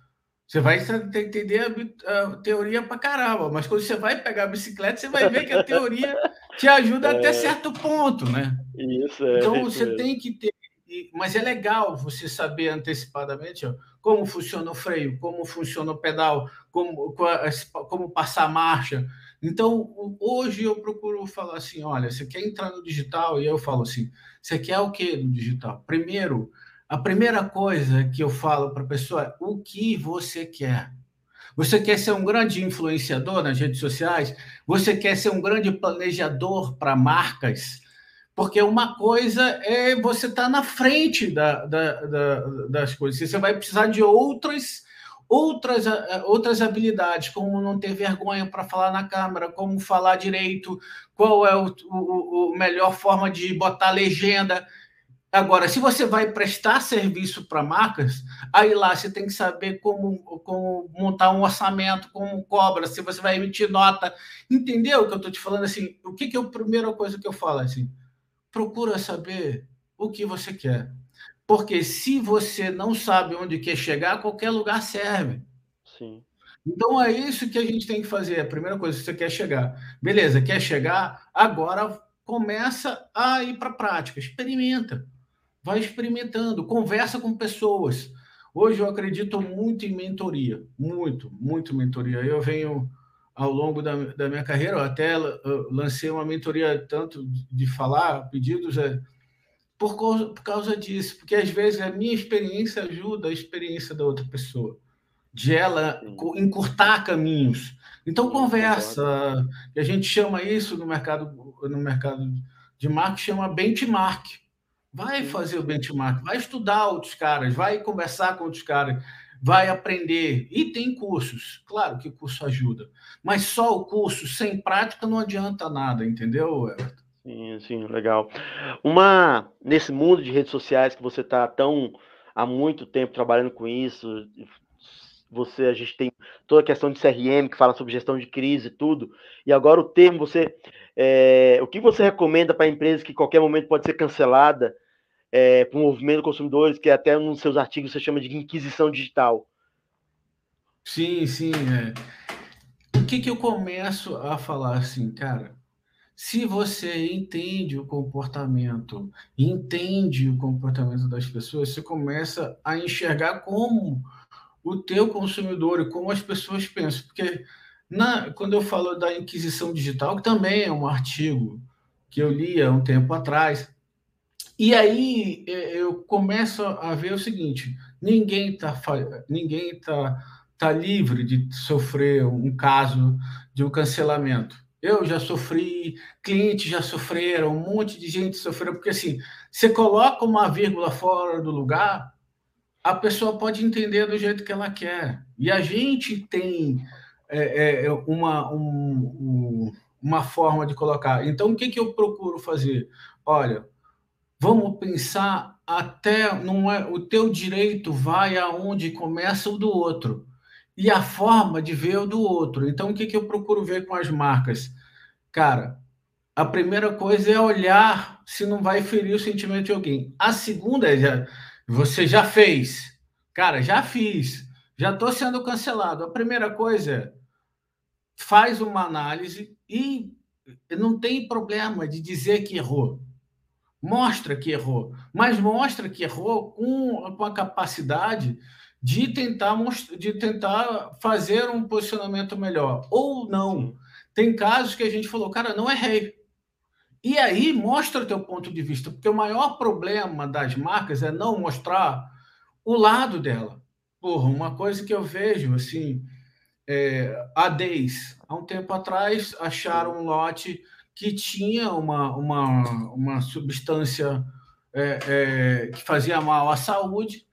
você vai entender a, teoria para caramba, mas quando você vai pegar a bicicleta, você vai ver que a teoria te ajuda é... até certo ponto, né? Isso, é, então você mesmo. tem que ter. Mas é legal você saber antecipadamente ó, como funciona o freio, como funciona o pedal, como, como passar a marcha. Então, hoje eu procuro falar assim: olha, você quer entrar no digital? E eu falo assim: você quer o que no digital? Primeiro, a primeira coisa que eu falo para a pessoa é o que você quer. Você quer ser um grande influenciador nas redes sociais? Você quer ser um grande planejador para marcas? Porque uma coisa é você estar tá na frente da, da, da, das coisas. Você vai precisar de outras outras, outras habilidades, como não ter vergonha para falar na câmera, como falar direito, qual é o melhor forma de botar legenda. Agora, se você vai prestar serviço para marcas, aí lá você tem que saber como, como montar um orçamento, como cobra, se você vai emitir nota. Entendeu o que eu estou te falando? Assim, o que, que é a primeira coisa que eu falo? Assim, procura saber o que você quer. Porque se você não sabe onde quer chegar, qualquer lugar serve. Sim. Então é isso que a gente tem que fazer. A primeira coisa, você quer chegar. Beleza, quer chegar? Agora começa a ir para a prática, experimenta vai experimentando, conversa com pessoas. Hoje eu acredito muito em mentoria, muito, muito mentoria. Eu venho ao longo da, da minha carreira, eu até lancei uma mentoria tanto de falar pedidos é, por, causa, por causa disso, porque às vezes a minha experiência ajuda a experiência da outra pessoa, de ela encurtar caminhos. Então conversa, e a gente chama isso no mercado no mercado de marketing chama benchmark. Vai fazer o benchmark, vai estudar outros caras, vai conversar com outros caras, vai aprender. E tem cursos, claro que curso ajuda, mas só o curso sem prática não adianta nada, entendeu, Everton? Sim, sim, legal. Uma nesse mundo de redes sociais que você está tão há muito tempo trabalhando com isso, você a gente tem toda a questão de CRM que fala sobre gestão de crise e tudo, e agora o termo você é, o que você recomenda para empresas que qualquer momento pode ser cancelada é, para o movimento consumidores, que até nos seus artigos você chama de inquisição digital. Sim, sim. É. O que, que eu começo a falar assim, cara? Se você entende o comportamento, entende o comportamento das pessoas, você começa a enxergar como o teu consumidor e como as pessoas pensam. Porque na, quando eu falo da inquisição digital, que também é um artigo que eu li há um tempo atrás, e aí é, eu começo a ver o seguinte: ninguém está ninguém tá, tá livre de sofrer um caso de um cancelamento. Eu já sofri, clientes já sofreram, um monte de gente sofreu, porque assim, você coloca uma vírgula fora do lugar, a pessoa pode entender do jeito que ela quer. E a gente tem é, é, uma, um, uma forma de colocar. Então, o que, que eu procuro fazer? Olha, Vamos pensar até não é o teu direito vai aonde começa o do outro e a forma de ver o do outro. Então o que, que eu procuro ver com as marcas, cara? A primeira coisa é olhar se não vai ferir o sentimento de alguém. A segunda é já, você já fez, cara, já fiz, já estou sendo cancelado. A primeira coisa é faz uma análise e não tem problema de dizer que errou. Mostra que errou, mas mostra que errou com, com a capacidade de tentar, de tentar fazer um posicionamento melhor. Ou não. Tem casos que a gente falou, cara, não errei. E aí mostra o teu ponto de vista, porque o maior problema das marcas é não mostrar o lado dela. Porra, uma coisa que eu vejo, assim, é, a Deis, há um tempo atrás, acharam um lote que tinha uma, uma, uma substância é, é, que fazia mal à saúde.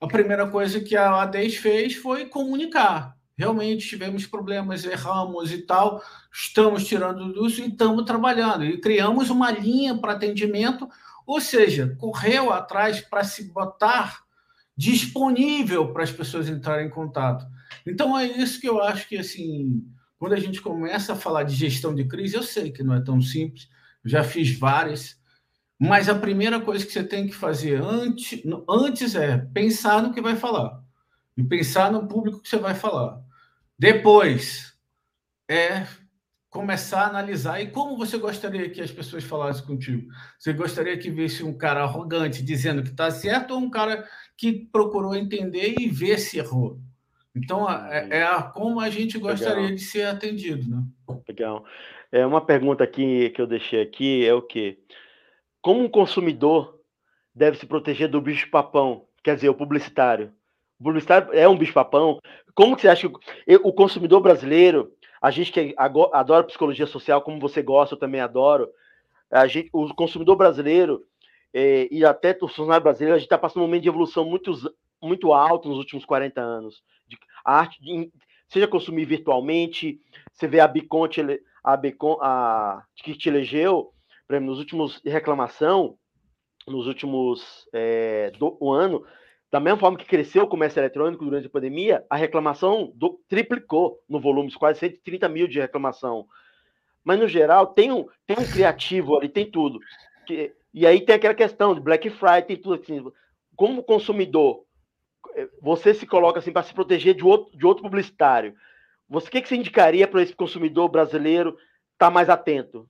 A primeira coisa que a Deis fez foi comunicar. Realmente tivemos problemas, erramos e tal, estamos tirando disso e estamos trabalhando. E criamos uma linha para atendimento, ou seja, correu atrás para se botar disponível para as pessoas entrarem em contato. Então é isso que eu acho que assim, quando a gente começa a falar de gestão de crise, eu sei que não é tão simples, já fiz várias, mas a primeira coisa que você tem que fazer antes, antes é pensar no que vai falar e pensar no público que você vai falar. Depois é começar a analisar e como você gostaria que as pessoas falassem contigo. Você gostaria que visse um cara arrogante dizendo que está certo ou um cara que procurou entender e ver se errou? Então, é, é como a gente gostaria Legal. de ser atendido, né? Legal. É, uma pergunta aqui que eu deixei aqui é o quê? Como um consumidor deve se proteger do bicho-papão? Quer dizer, o publicitário. O publicitário é um bicho-papão. Como que você acha que o consumidor brasileiro, a gente que adora psicologia social, como você gosta, eu também adoro, a gente, o consumidor brasileiro é, e até o funcionário brasileiro, a gente está passando um momento de evolução muito, muito alto nos últimos 40 anos de arte, de, seja consumir virtualmente, você vê a Biconte, a Bicon, a que te elegeu, por exemplo, nos últimos reclamação, nos últimos é, do um ano, da mesma forma que cresceu o comércio eletrônico durante a pandemia, a reclamação do, triplicou no volume, quase 130 mil de reclamação. Mas, no geral, tem um, tem um criativo ali, tem tudo. Que, e aí tem aquela questão de Black Friday, tem tudo assim. Como consumidor, você se coloca assim para se proteger de outro, de outro publicitário. Você o que, que você indicaria para esse consumidor brasileiro estar tá mais atento?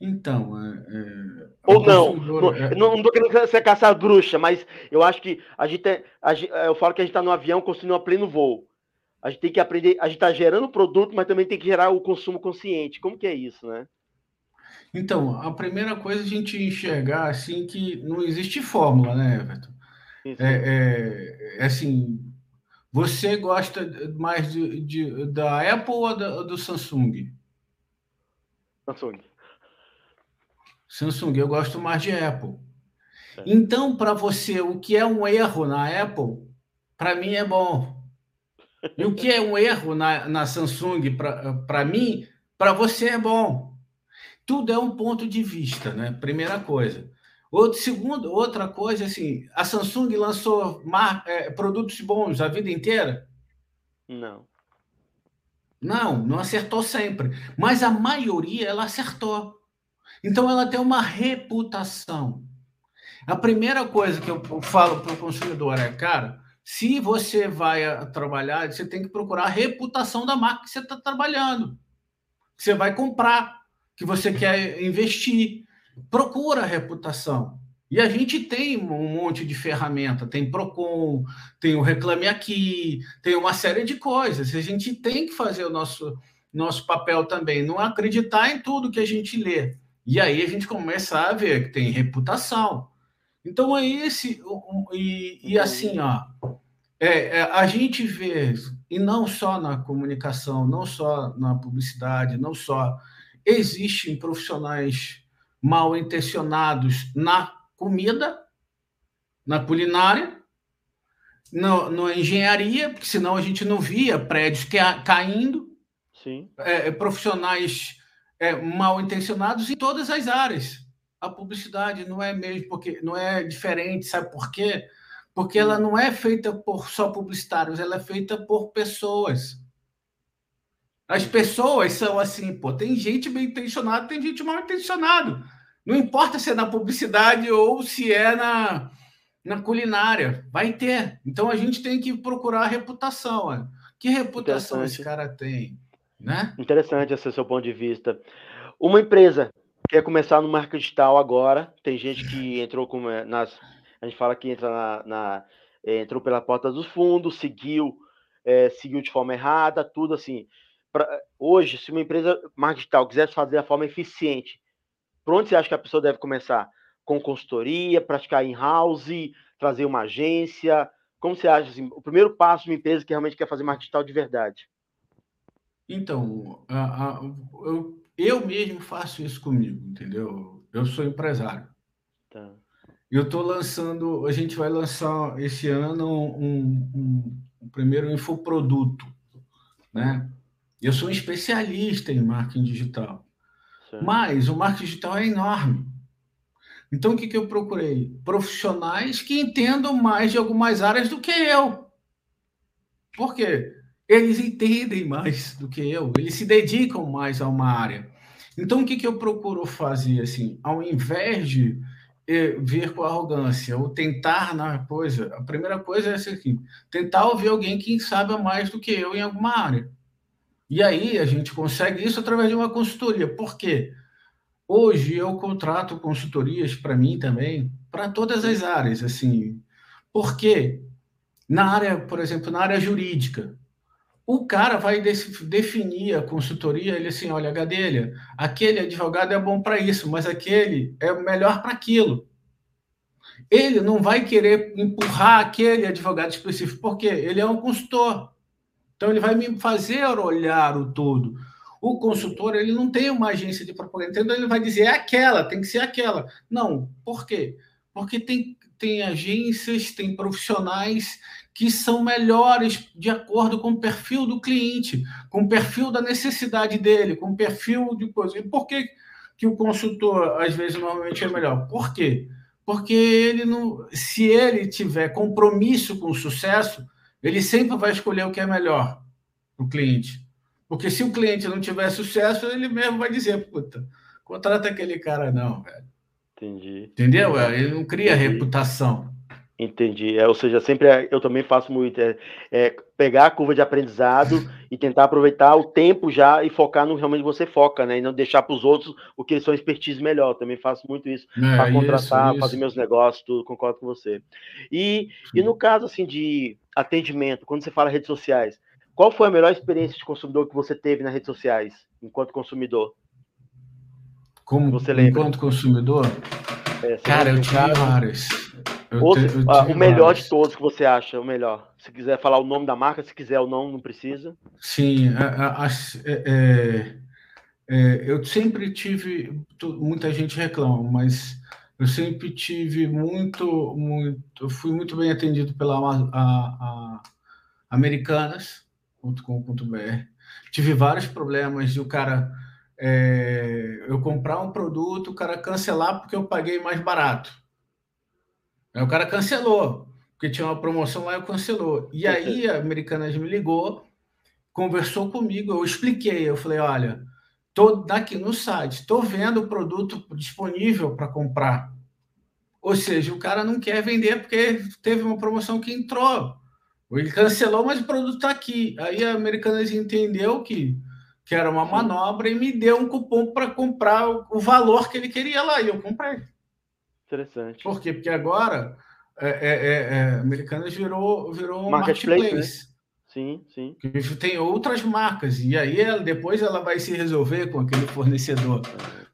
Então, é, é, ou não, não, é... não estou querendo ser caçar bruxa, mas eu acho que a gente, é, a gente eu falo que a gente está no avião construindo a pleno voo. A gente tem que aprender, a gente está gerando produto, mas também tem que gerar o consumo consciente. Como que é isso, né? Então, a primeira coisa é a gente enxergar assim que não existe fórmula, né, Everton? É, é, é, assim, você gosta mais de, de, da Apple ou da, do Samsung? Samsung. Samsung, eu gosto mais de Apple. É. Então, para você, o que é um erro na Apple, para mim é bom. E o que é um erro na, na Samsung, para mim, para você é bom. Tudo é um ponto de vista, né? Primeira coisa. Outro, segundo, outra coisa, assim, a Samsung lançou mar, é, produtos bons a vida inteira? Não. Não, não acertou sempre. Mas a maioria ela acertou. Então ela tem uma reputação. A primeira coisa que eu falo para o consumidor é, cara, se você vai trabalhar, você tem que procurar a reputação da marca que você está trabalhando, que você vai comprar, que você quer investir procura reputação. E a gente tem um monte de ferramenta, tem Procon, tem o Reclame Aqui, tem uma série de coisas. A gente tem que fazer o nosso, nosso papel também, não acreditar em tudo que a gente lê. E aí a gente começa a ver que tem reputação. Então é esse, e, e assim, ó, é, é, a gente vê, e não só na comunicação, não só na publicidade, não só. Existem profissionais mal intencionados na comida, na culinária, no, na engenharia, porque senão a gente não via prédios caindo, Sim. É, é, profissionais é, mal intencionados em todas as áreas. A publicidade não é mesmo porque não é diferente, sabe por quê? Porque ela não é feita por só publicitários, ela é feita por pessoas. As pessoas são assim, pô, tem gente bem intencionada, tem gente mal intencionado. Não importa se é na publicidade ou se é na, na culinária. Vai ter. Então a gente tem que procurar reputação. É. Que reputação esse cara tem? Né? Interessante esse seu ponto de vista. Uma empresa quer começar no marketing digital agora. Tem gente que entrou com, eh, nas. A gente fala que entra na, na eh, entrou pela porta dos fundos, seguiu, é, seguiu de forma errada, tudo assim. Pra, hoje, se uma empresa marketing digital quisesse fazer a forma eficiente, por onde você acha que a pessoa deve começar? Com consultoria, praticar in-house, trazer uma agência? Como você acha assim, o primeiro passo de uma empresa que realmente quer fazer marketing digital de verdade? Então, a, a, eu, eu mesmo faço isso comigo, entendeu? Eu sou empresário. Tá. Eu estou lançando, a gente vai lançar esse ano um, um, um primeiro infoproduto, né? Eu sou um especialista em marketing digital, Sim. mas o marketing digital é enorme. Então, o que, que eu procurei? Profissionais que entendam mais de algumas áreas do que eu. Por quê? Eles entendem mais do que eu, eles se dedicam mais a uma área. Então, o que, que eu procuro fazer? Assim, ao invés de eh, ver com arrogância ou tentar na coisa, a primeira coisa é assim, tentar ouvir alguém que sabe mais do que eu em alguma área. E aí a gente consegue isso através de uma consultoria. Por quê? Hoje eu contrato consultorias para mim também, para todas as áreas, assim. Porque na área, por exemplo, na área jurídica, o cara vai definir a consultoria, ele assim, olha, Gadelha, aquele advogado é bom para isso, mas aquele é melhor para aquilo. Ele não vai querer empurrar aquele advogado específico, porque ele é um consultor. Então ele vai me fazer olhar o todo. O consultor, ele não tem uma agência de propaganda, então ele vai dizer, é aquela, tem que ser aquela. Não, por quê? Porque tem, tem agências, tem profissionais que são melhores de acordo com o perfil do cliente, com o perfil da necessidade dele, com o perfil de coisa. E por que, que o consultor, às vezes, normalmente é melhor? Por quê? Porque ele não, se ele tiver compromisso com o sucesso, ele sempre vai escolher o que é melhor para o cliente. Porque se o cliente não tiver sucesso, ele mesmo vai dizer, puta, contrata aquele cara não, velho. Entendi. Entendeu? Ele não cria Entendi. reputação. Entendi. É, ou seja, sempre é, eu também faço muito é, é, pegar a curva de aprendizado e tentar aproveitar o tempo já e focar no que realmente você foca, né? E não deixar para os outros o que eles são expertise melhor. Também faço muito isso é, para contratar, isso, isso. fazer meus negócios, tudo. Concordo com você. E, e no caso assim de atendimento, quando você fala redes sociais, qual foi a melhor experiência de consumidor que você teve nas redes sociais, enquanto consumidor? Como você lembra? Enquanto consumidor? É, Cara, eu tive várias. Eu te, ah, o melhor de todos que você acha, o melhor. Se quiser falar o nome da marca, se quiser ou não, não precisa. Sim, a, a, é, é, eu sempre tive. Muita gente reclama, mas eu sempre tive muito, muito. Fui muito bem atendido pela a, Americanas .com.br. Tive vários problemas de o cara é, eu comprar um produto, o cara cancelar porque eu paguei mais barato. Aí o cara cancelou, porque tinha uma promoção lá e cancelou. E aí a Americanas me ligou, conversou comigo, eu expliquei, eu falei, olha, tô aqui no site, estou vendo o produto disponível para comprar. Ou seja, o cara não quer vender porque teve uma promoção que entrou. Ele cancelou, mas o produto está aqui. Aí a Americanas entendeu que, que era uma manobra e me deu um cupom para comprar o, o, valor que ele queria lá. E eu comprei. Interessante. Por quê? Porque agora é, é, é, é Americanas virou, virou um marketplace. marketplace. Né? Sim, sim. Tem outras marcas. E aí ela, depois ela vai se resolver com aquele fornecedor.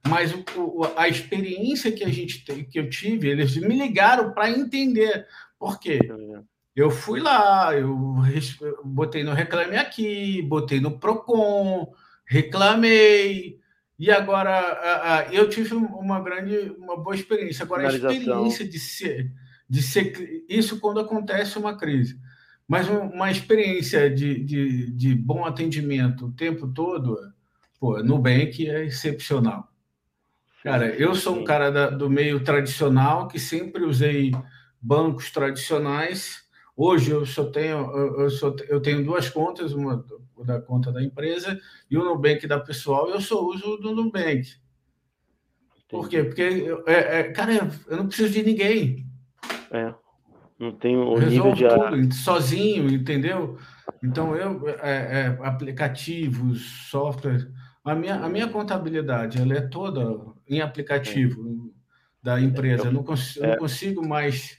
Mas o, o, a experiência que a gente tem, que eu tive, eles me ligaram para entender. Por quê? Eu fui lá, eu botei no Reclame Aqui, botei no Procon, reclamei, e agora eu tive uma grande, uma boa experiência. Agora, a experiência de ser, de ser isso quando acontece uma crise, mas uma experiência de, de, de bom atendimento o tempo todo, pô, Nubank é excepcional. Cara, eu sou um cara da, do meio tradicional que sempre usei bancos tradicionais Hoje eu só tenho eu, só, eu tenho duas contas, uma da conta da empresa e o Nubank da pessoal, eu só uso do Nubank. Por quê? Porque, é, é, cara, eu não preciso de ninguém. É. Não tem o nível de tudo, sozinho, entendeu? Então eu é, é, aplicativos, software, a minha, a minha contabilidade ela é toda em aplicativo da empresa. Eu não, cons é. não consigo mais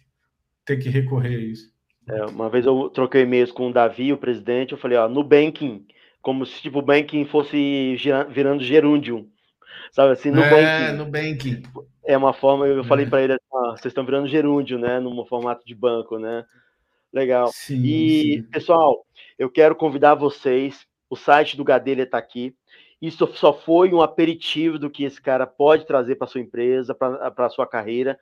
ter que recorrer a isso. É, uma vez eu troquei e-mails com o Davi, o presidente, eu falei, ó, no banking, como se tipo, o banking fosse virando gerúndio, sabe assim, no é, banking. no banking. É uma forma, eu falei é. para ele, ah, vocês estão virando gerúndio, né, no formato de banco, né? Legal. Sim, e, sim. pessoal, eu quero convidar vocês, o site do Gadelha está aqui, isso só foi um aperitivo do que esse cara pode trazer para sua empresa, para a sua carreira,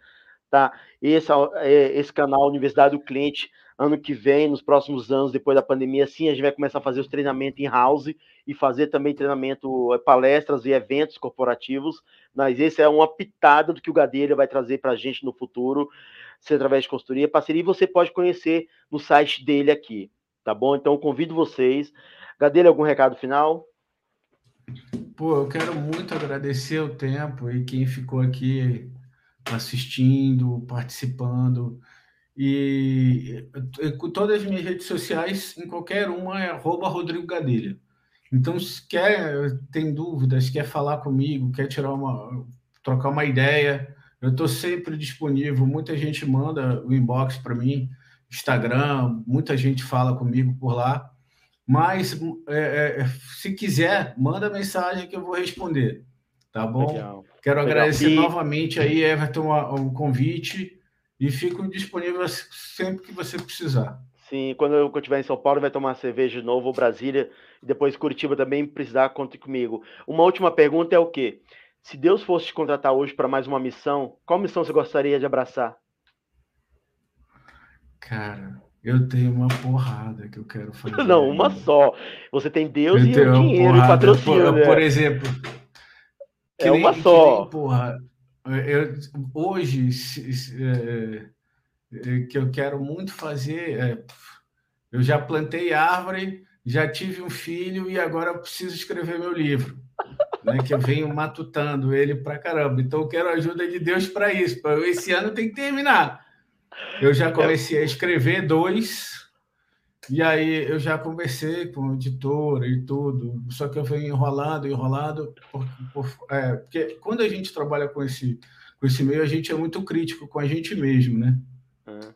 tá? Esse, é, esse canal Universidade do Cliente ano que vem, nos próximos anos, depois da pandemia, sim, a gente vai começar a fazer os treinamentos em house e fazer também treinamento, eh, palestras e eventos corporativos, mas esse é uma pitada do que o Gadelha vai trazer para a gente no futuro, seja através de consultoria, parceria, e você pode conhecer no site dele aqui, tá bom? Então, convido vocês. Gadelha, algum recado final? Pô, eu quero muito agradecer o tempo e quem ficou aqui assistindo, participando. E, com todas as minhas redes sociais, em qualquer uma é Rodrigo Gadelha. Então, se quer, tem dúvidas, quer falar comigo, quer tirar uma, trocar uma ideia, eu estou sempre disponível. Muita gente manda o inbox para mim, Instagram, muita gente fala comigo por lá. Mas é, é, se quiser, manda mensagem que eu vou responder. Tá bom? Legal. Quero Legal. agradecer e... novamente aí, Everton, o convite e fico disponível sempre que você precisar. Sim, quando eu estiver em São Paulo, vai tomar cerveja de novo, ou Brasília, e depois Curitiba também precisar, conte comigo. Uma última pergunta é o quê? Se Deus fosse te contratar hoje para mais uma missão, qual missão você gostaria de abraçar? Cara, eu tenho uma porrada que eu quero fazer. Não, uma só. Você tem Deus eu e o dinheiro e patrocínio. Por, né? por exemplo. É nem, uma só. Nem, porra, eu, hoje, é, é, que eu quero muito fazer, é, eu já plantei árvore, já tive um filho e agora preciso escrever meu livro. Né, que eu venho matutando ele para caramba. Então, eu quero a ajuda de Deus para isso. Esse ano tem que terminar. Eu já comecei a escrever dois, e aí eu já conversei com o editor e tudo, só que eu venho enrolando, enrolando, por, por, é, porque quando a gente trabalha com esse, com esse meio, a gente é muito crítico com a gente mesmo, né? Uhum.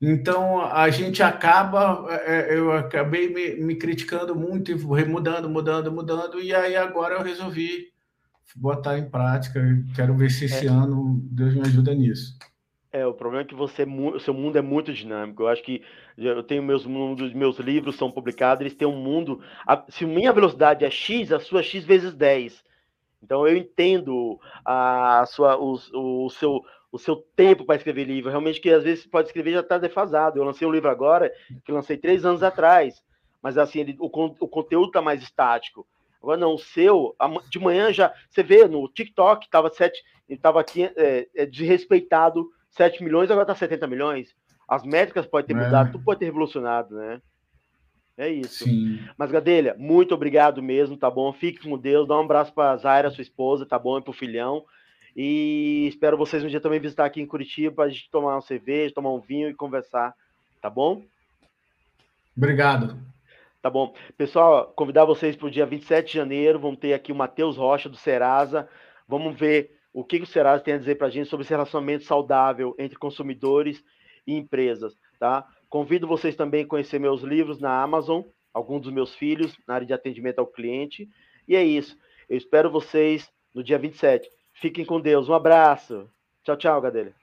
Então a gente acaba, é, é, eu acabei me, me, criticando muito e mudando, mudando, mudando, e aí agora eu resolvi botar em prática. Quero ver se esse é. ano Deus me ajuda nisso. É, o problema é que você, o seu mundo é muito dinâmico. Eu acho que eu tenho meus mundos, meus livros são publicados, eles têm um mundo. A, se minha velocidade é x, a sua x vezes 10. Então eu entendo a sua, o, o seu, o seu tempo para escrever livro. Realmente que às vezes pode escrever já está defasado. Eu lancei um livro agora que lancei três anos atrás, mas assim ele, o, o conteúdo está mais estático. Agora não, o seu de manhã já você vê no TikTok estava sete, estava aqui é, é desrespeitado 7 milhões, agora tá 70 milhões. As métricas podem ter é. mudado, tudo pode ter revolucionado, né? É isso. Sim. Mas, Gadelha, muito obrigado mesmo, tá bom? Fique com Deus, dá um abraço para Zaira, sua esposa, tá bom? E pro filhão. E espero vocês um dia também visitar aqui em Curitiba para a gente tomar uma cerveja, tomar um vinho e conversar, tá bom? Obrigado. Tá bom. Pessoal, convidar vocês para o dia 27 de janeiro, vamos ter aqui o Matheus Rocha do Serasa. Vamos ver o que o Serasa tem a dizer para a gente sobre esse relacionamento saudável entre consumidores e empresas, tá? Convido vocês também a conhecer meus livros na Amazon, alguns dos meus filhos na área de atendimento ao cliente. E é isso. Eu espero vocês no dia 27. Fiquem com Deus. Um abraço. Tchau, tchau, Gadelha.